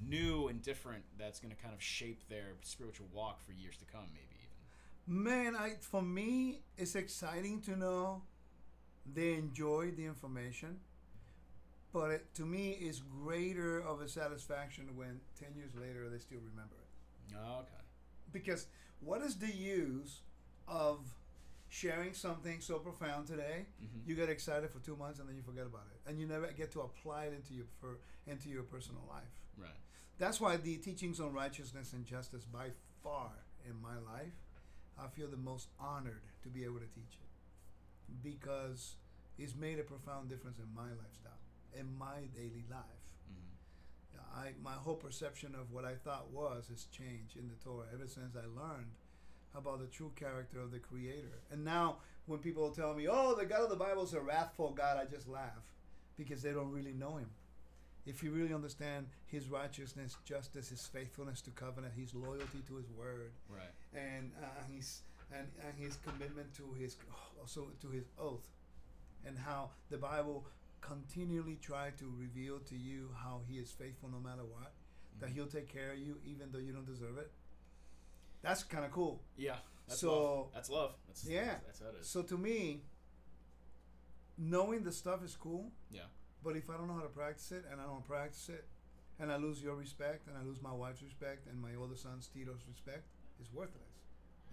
new and different that's going to kind of shape their spiritual walk for years to come, maybe even. Man, I for me, it's exciting to know they enjoy the information, but it, to me, it's greater of a satisfaction when ten years later they still remember it. Oh, okay. Because what is the use of sharing something so profound today? Mhm. You get excited for two months and then you forget about it, and you never get to apply it into your for, into your personal life. Right. That's why the teachings on righteousness and justice, by far in my life, I feel the most honored to be able to teach it because it's made a profound difference in my lifestyle, in my daily life. I my whole perception of what I thought was has changed in the Torah ever since I learned about the true character of the Creator. And now, when people tell me, "Oh, the God of the Bible is a wrathful God," I just laugh because they don't really know Him. If you really understand His righteousness, justice, His faithfulness to covenant, His loyalty to His word, Right. and uh, His and, and His commitment to His also to His oath, and how the Bible continually try to reveal to you how He is faithful no matter what, that Mhm. He'll take care of you even though you don't deserve it. That's kind of cool. Yeah. That's So- love. That's love. That's, Yeah. That's, that's how it is. So to me, knowing the stuff is cool, yeah. but if I don't know how to practice it and I don't practice it, and I lose your respect and I lose my wife's respect and my older son's Tito's respect, it's worthless.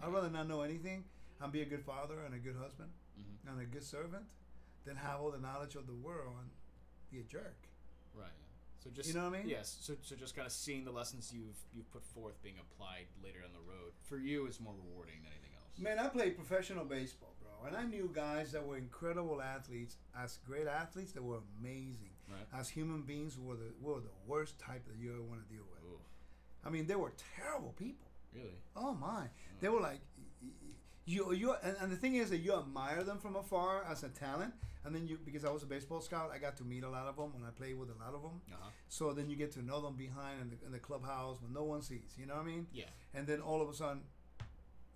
I'd rather not know anything and be a good father and a good husband hmm and a good servant than have all the knowledge of the world and be a jerk. Right. Yeah. So just You know what I mean? Yes. So so just kind of seeing the lessons you've you've put forth being applied later on the road for you is more rewarding than anything else. Man, I played professional baseball, bro, and I knew guys that were incredible athletes. As great athletes, that were amazing. Right. As human beings, were the were the worst type that you ever want to deal with. Ooh. I mean, they were terrible people. Really. Oh my! Mm. They were like, you you and, and the thing is that you admire them from afar as a talent, and then you because I was a baseball scout, I got to meet a lot of them when I played with a lot of them. Uh huh. So then you get to know them behind in the, in the clubhouse when no one sees. You know what I mean? Yeah. And then all of a sudden,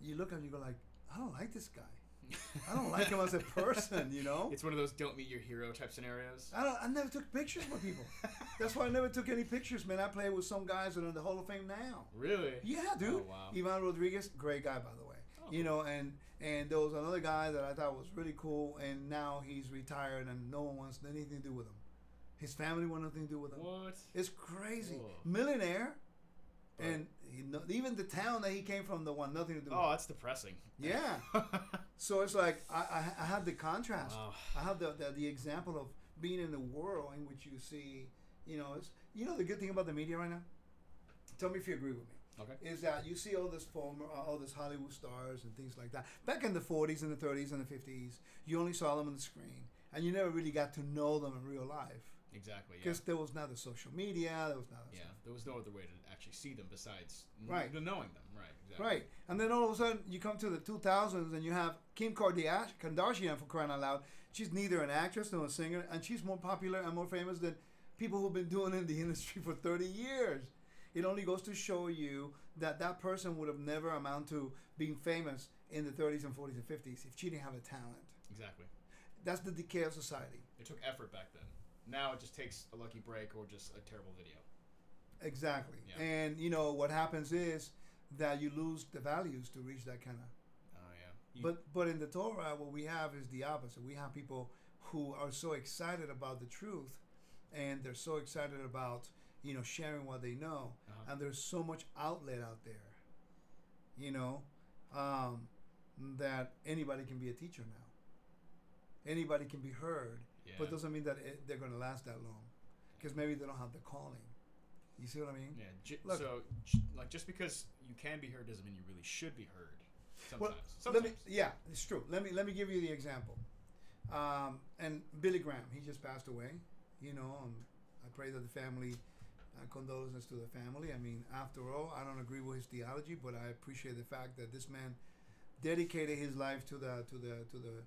you look at him, you go like, I don't like this guy. I don't like him as a person. You know? It's one of those don't meet your hero type scenarios. I don't. I never took pictures with people. That's why I never took any pictures, man. I play with some guys that are in the Hall of Fame now. Really? Yeah, dude. Oh, wow. Ivan Rodriguez, great guy by the way. You know, and and there was another guy that I thought was really cool, and now he's retired, and no one wants anything to do with him. His family want nothing to do with him. What? It's crazy. Whoa. Millionaire, But- and he, no, even the town that he came from, the one nothing to do. Oh, with. that's depressing. Yeah. So it's like I, I, I have the contrast. Wow. I have the, the the example of being in the world in which you see, you know, it's, you know the good thing about the media right now. Tell me if you agree with me. Okay. Is that you see all this former, uh, all this Hollywood stars and things like that. Back in the 40s and the 30s and the 50s, you only saw them on the screen, and you never really got to know them in real life Exactly. Yeah. because there was not the social media, there was not. Yeah. There was no other way to actually see them besides n- Right. knowing them. Right. Exactly. Right, and then all of a sudden you come to the 2000s and you have Kim Kardashian, Kardashian for crying out loud. She's neither an actress nor a singer, and she's more popular and more famous than people who've been doing in the industry for 30 years. It only goes to show you that that person would have never amount to being famous in the 30s and 40s and 50s if she didn't have a talent. Exactly. That's the decay of society. It took effort back then. Now it just takes a lucky break or just a terrible video. Exactly. Yeah. And you know what happens is that you lose the values to reach that kind of Oh yeah. You- But but in the Torah, what we have is the opposite. We have people who are so excited about the truth, and they're so excited about you know sharing what they know, Uh-huh. and there's so much outlet out there, you know, um, that anybody can be a teacher now. Anybody can be heard, yeah. but doesn't mean that it, they're going to last that long, because maybe they don't have the calling. You see what I mean? yeah. J- Look. so j- like just because you can be heard doesn't mean you really should be heard. Sometimes. Well, Sometimes. Let me, yeah, it's true. Let me let me give you the example. Um, and Billy Graham, he just passed away. You know, um, I pray that the family, uh, condolences to the family. I mean, after all, I don't agree with his theology, but I appreciate the fact that this man dedicated his life to the to the to the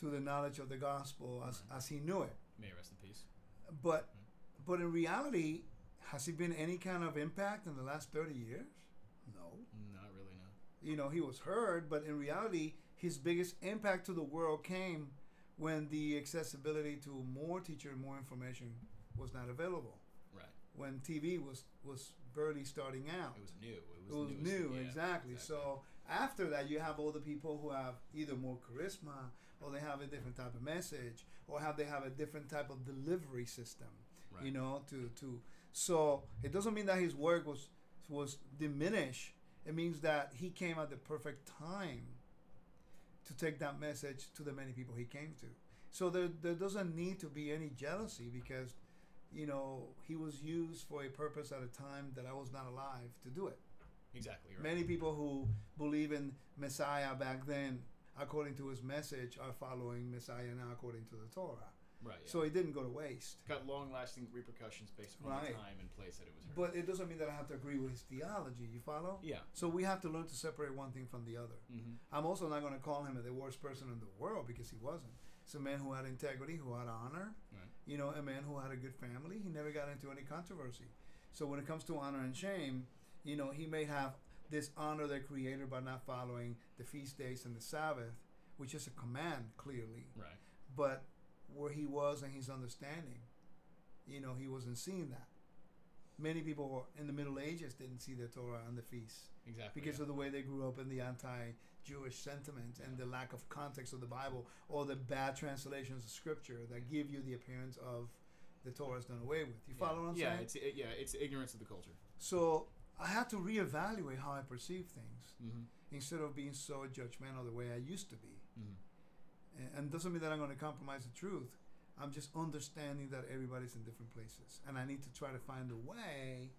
to the knowledge of the gospel as, as he knew it. May it rest in peace. But but in reality, has he been any kind of impact in the last thirty years? No Not really. No. you know, he was heard, but in reality, his biggest impact to the world came when the accessibility to more teacher and more information was not available. When TV was was barely starting out. It was new. It It was, was new, yeah, exactly. So after that, you have all the people who have either more charisma, or they have a different type of message, or have they have a different type of delivery system. right. You know, to to so it doesn't mean that his work was was diminished. It means that he came at the perfect time to take that message to the many people he came to. So there there doesn't need to be any jealousy because you know he was used for a purpose at a time that I was not alive to do it. exactly right. Many people who believe in Messiah back then, according to his message, are following Messiah now according to the Torah. right. Yeah. So it didn't go to waste. got long-lasting repercussions based on Right. the time and place that it was heard. But it doesn't mean that I have to agree with his theology. You follow? yeah. So we have to learn to separate one thing from the other. Mm-hmm. I'm also not going to call him the worst person in the world because he wasn't. He's a man who had integrity, who had honor. Right. You know, a man who had a good family. He never got into any controversy. So when it comes to honor and shame, you know, he may have dishonor their Creator by not following the feast days and the Sabbath, which is a command clearly. Right. But where he was and his understanding, you know, he wasn't seeing that. Many people in the Middle Ages didn't see the Torah and the feasts Exactly. because yeah. of the way they grew up in the anti-Jewish sentiment and the lack of context of the Bible or the bad translations of Scripture that give you the appearance of the Torah's done away with. You yeah. follow what I'm yeah, saying? it's it, yeah, it's ignorance of the culture. So I had to reevaluate how I perceive things Mm-hmm. instead of being so judgmental the way I used to be. Mm-hmm. And- And doesn't mean that I'm going to compromise the truth. I'm just understanding that everybody's in different places, and I need to try to find a way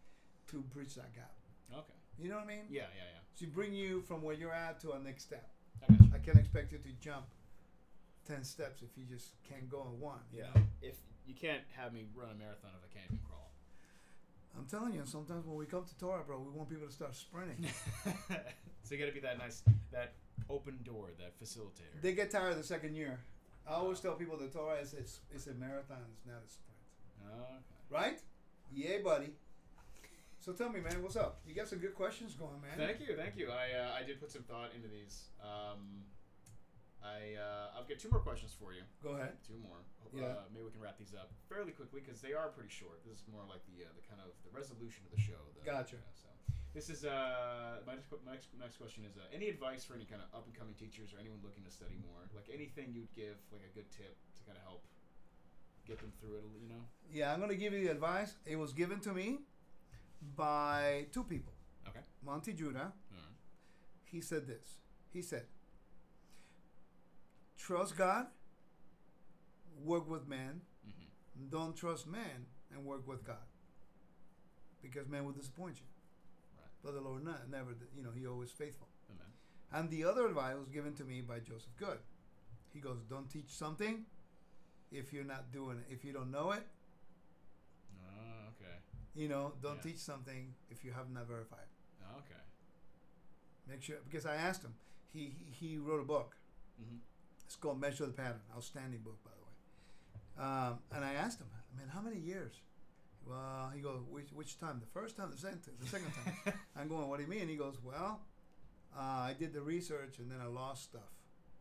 to bridge that gap. Okay. You know what I mean? Yeah, yeah, yeah. To bring you from where you're at to a next step. I. I can't expect you to jump ten steps if you just can't go on one. you Yeah. know? If you can't have me run a marathon if I can't even crawl. I'm telling you, sometimes when we come to Torah, bro, we want people to start sprinting. so you got to be that nice, that open door, that facilitator. they get tired the second year. I always tell people the Torah is it's, it's a marathon, it's not a sprint. okay. Right? Yeah, buddy. So tell me, man, what's up? You got some good questions going, man. Thank you, thank you. I uh, I did put some thought into these. Um, I uh, I've got two more questions for you. Go ahead. Two more. Yeah. Uh, maybe we can wrap these up fairly quickly because they are pretty short. This is more like the uh, the kind of the resolution of the show. The, Gotcha. so this is uh my next, my next next question is uh, any advice for any kind of up and coming teachers or anyone looking to study more? Like anything you'd give, like a good tip to kind of help get them through it. You know. Yeah, I'm going to give you the advice. It was given to me by two people. Okay. Monte Judah, right. he said this. He said, Trust God, work with man. Mm-hmm. Don't trust man and work with God. Because man will disappoint you. Right. But the Lord not, never, you know, he always faithful. Amen. And the other advice was given to me by Joseph Good. He goes, Don't teach something if you're not doing it. If you don't know it. You know, don't Yeah. teach something if you have not verified. Oh, okay. Make sure, because I asked him, he, he, he wrote a book. Mm-hmm. It's called Measure the Pattern. Outstanding book, by the way. Um, and I asked him, I mean, how many years? Well, he goes, which, which time? The first time, the second, the second time? I'm going, what do you mean? He goes, well, uh, I did the research and then I lost stuff.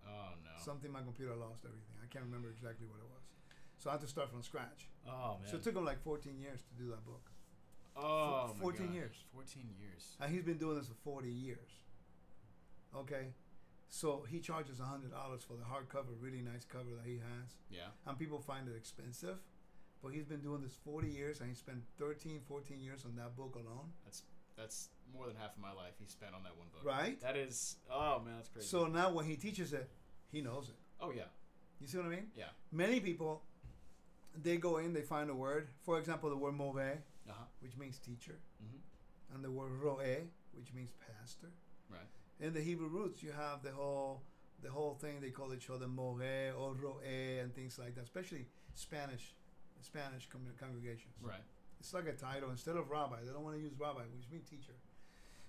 oh no. Something my computer lost everything. I can't remember exactly what it was. So I had to start from scratch. oh man. So it took him like 14 years to do that book. Oh, my 14 gosh. years. Fourteen years. And he's been doing this for 40 years. Okay? So he charges $100 for the hardcover, really nice cover that he has. Yeah. And people find it expensive. But he's been doing this 40 years and he spent 13, 14 years on that book alone. That's that's more than half of my life he spent on that one book. Right? That is. Oh man, that's crazy. So now when he teaches it, he knows it. oh yeah. You see what I mean? Yeah. Many people, they go in, they find a word. For example, the word move, Uh huh. which means teacher, Mm-hmm. and the word roeh, which means pastor. Right. In the Hebrew roots, you have the whole the whole thing they call each other moreh or roeh and things like that, especially Spanish Spanish con- congregations. Right. It's like a title instead of rabbi. They don't want to use rabbi, which means teacher.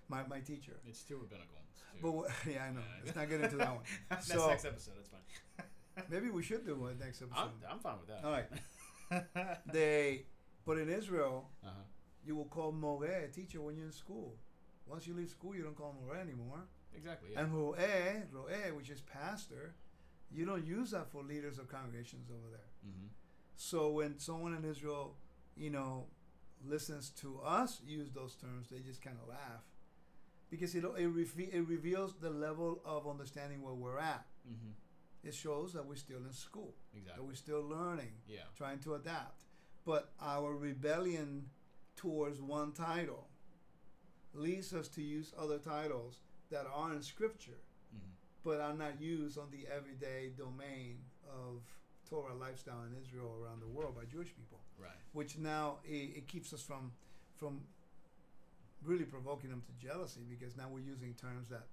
My my teacher. It's too rabbinical. It's too, But yeah, I know. Yeah. Let's not get into that one. that's So- next episode. That's fine. Maybe we should do one next I'm, episode. I'm fine with that. All right. They, but in Israel, uh huh. you will call moreh a teacher when you're in school. Once you leave school, you don't call moreh anymore. Exactly. Yeah. And roeh, roeh, which is pastor, you don't use that for leaders of congregations over there. mm-hmm. So when someone in Israel, you know, listens to us use those terms, they just kind of laugh because it it, reve- it reveals the level of understanding where we're at. Mm-hmm. It shows that we're still in school, exactly. that we're still learning, Yeah. trying to adapt. But our rebellion towards one title leads us to use other titles that are in Scripture, Mm-hmm. but are not used on the everyday domain of Torah lifestyle in Israel around the world by Jewish people. Right. which now it, it keeps us from from really provoking them to jealousy because now we're using terms that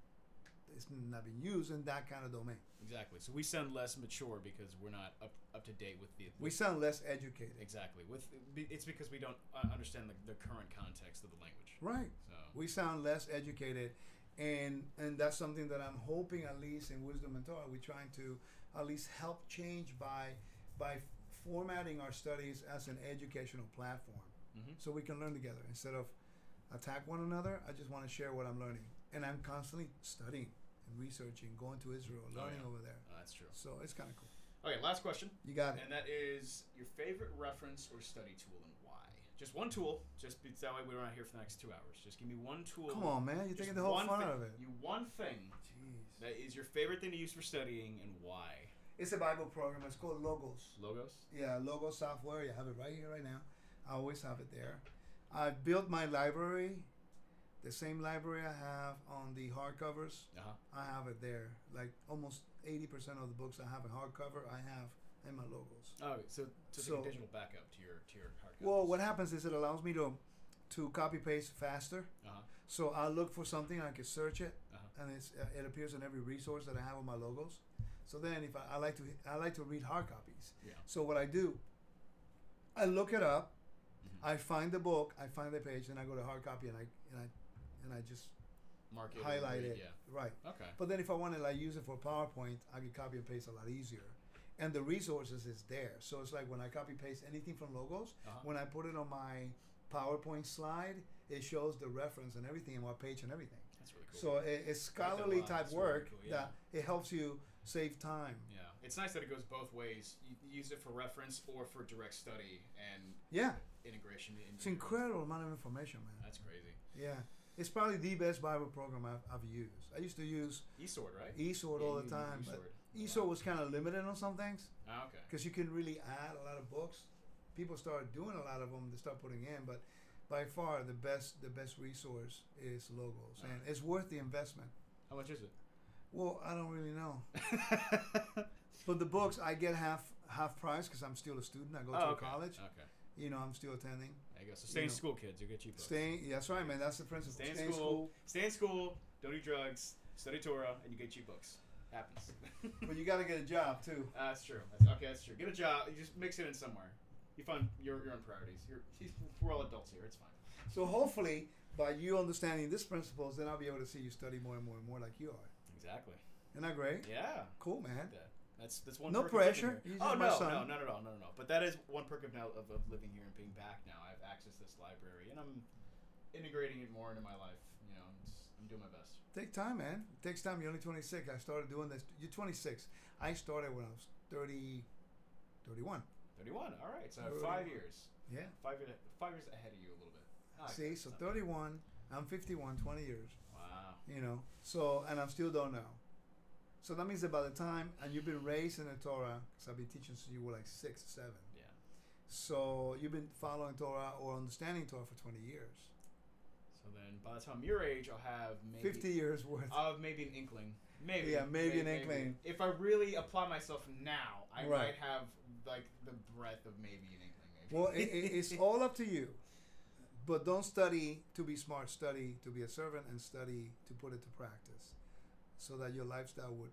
it's not being used in that kind of domain. Exactly. So we sound less mature because we're not up up to date with the. We sound less educated. exactly with it's because we don't uh, understand the, the current context of the language. Right. So We sound less educated and and that's something that I'm hoping at least in Wisdom in Torah we're trying to at least help change by by formatting our studies as an educational platform. Mhm. so we can learn together instead of attack one another. I just want to share what I'm learning, and I'm constantly studying and researching, going to Israel, Oh, learning yeah. over there. uh, that's true. So it's kind of cool. Okay, last question, You got it. and that is your favorite reference or study tool and why. Just one tool. Just be, that way we're not here for the next two hours. Just give me one tool. Come on, man! You're taking the whole fun thing, out of it. You one thing Jeez. that is your favorite thing to use for studying and why. It's a Bible program. It's called Logos. Logos. Yeah, Logos software. You have it right here, right now. I always have it there. I built my library, the same library I have on the hardcovers. Uh huh. I have it there. Like almost 80% of the books I have in hardcover, I have in my logos. Oh, so so, So- a digital backup to your to your hard Well, what happens is it allows me to to copy paste faster. Uh huh. So I look for something, I can search it, Uh-huh. and it's, uh, it appears in every resource that I have on my logos. So then, if I, I like to, I like to read hard copies. Yeah. So what I do, I look it up, Mhm. I find the book, I find the page, and I go to hard copy, and I and I and I just Mark it. highlight read, it. Yeah. right. Okay. But then if I want to like use it for PowerPoint, I can copy and paste a lot easier, and the resources is there. So it's like when I copy paste anything from logos, Uh-huh. when I put it on my PowerPoint slide, it shows the reference and everything and what page and everything. That's really cool. So it, it's like that a scholarly type It's really work cool, yeah. that it helps you save time. yeah, it's nice that it goes both ways. You you use it for reference or for direct study and Yeah, integration. Into it's incredible amount of information, man. That's crazy. Yeah, it's probably the best Bible program I've, I've used. I used to use eSword, right? eSword Yeah, all the time, but eSword. eSword was kind of limited on some things Ah, okay. because you can really add a lot of books. People started doing a lot of them. They start putting in, but by far the best the best resource is Logos, and Alright. it's worth the investment. How much is it? Well, I don't really know. But the books I get half half price because I'm still a student. I go to oh, okay. college. Okay. You know, I'm still attending. You go. So You stay in know, school, kids. You'll get cheap books. Yeah, that's right, man. That's the principle. Stay in Stay school. Stay in school. Don't do drugs. Study Torah, and you get cheap books. Happens. but you got to get a job too. Uh, that's true. That's, okay, that's true. Get a job. You just mix it in somewhere. You find your your own priorities. You're, we're all adults here. It's fine. So hopefully, by you understanding these principles, then I'll be able to see you study more and more and more like you are. Exactly. Isn't that great? Yeah. Cool, man. That, that's that's one. No perk pressure. Oh no, no, not at all, no, no, no. But that is one perk of now of, of living here and being back now. I have access to this library, and I'm integrating it more into my life. You know, it's, I'm doing my best. Take time, man. It takes time. You're only 26. I started doing this. You're 26. I started when I was 30, 31. 31. All right, so five years. Yeah. Five years. Five years ahead of you a little bit. Like See, so Not- 31. I'm 51. 20 years. Wow. You know. So, and I'm still don't know. So that means that by the time, and you've been raised in the Torah, because I've been teaching since you were like six, seven. Yeah. So you've been following Torah or understanding Torah for 20 years. So then, by the time your age, I'll have maybe 50 years worth. I'll have maybe an inkling. Maybe. Yeah, maybe an inkling. If I really apply myself now, I Right. might have like the breadth of maybe an inkling. Maybe. Well, it, it's all up to you. But don't study to be smart. Study to be a servant, and study to put it to practice, so that your lifestyle would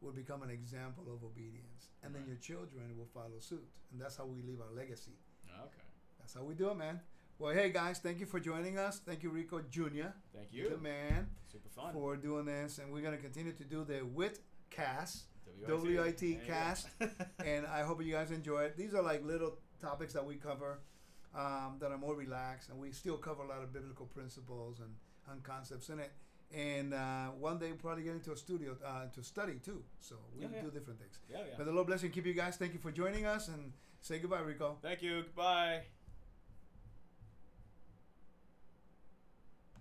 would become an example of obedience, and then your children will follow suit, and that's how we leave our legacy. okay. That's how we do it, man. Well, hey guys, thank you for joining us. Thank you, Rico Jr., Thank the you. man, Super fun. for doing this, and we're gonna continue to do the WIT cast. WIT, WIT There you go. cast. and I hope you guys enjoy it. These are like little topics that we cover um, that are more relaxed, and we still cover a lot of biblical principles and, and concepts in it. And uh, one day we'll probably get into a studio uh, to study too. So we Yeah, yeah. do different things. Yeah, yeah. May the Lord bless you and keep you guys. Thank you for joining us, and say goodbye, Rico. Thank you. Goodbye.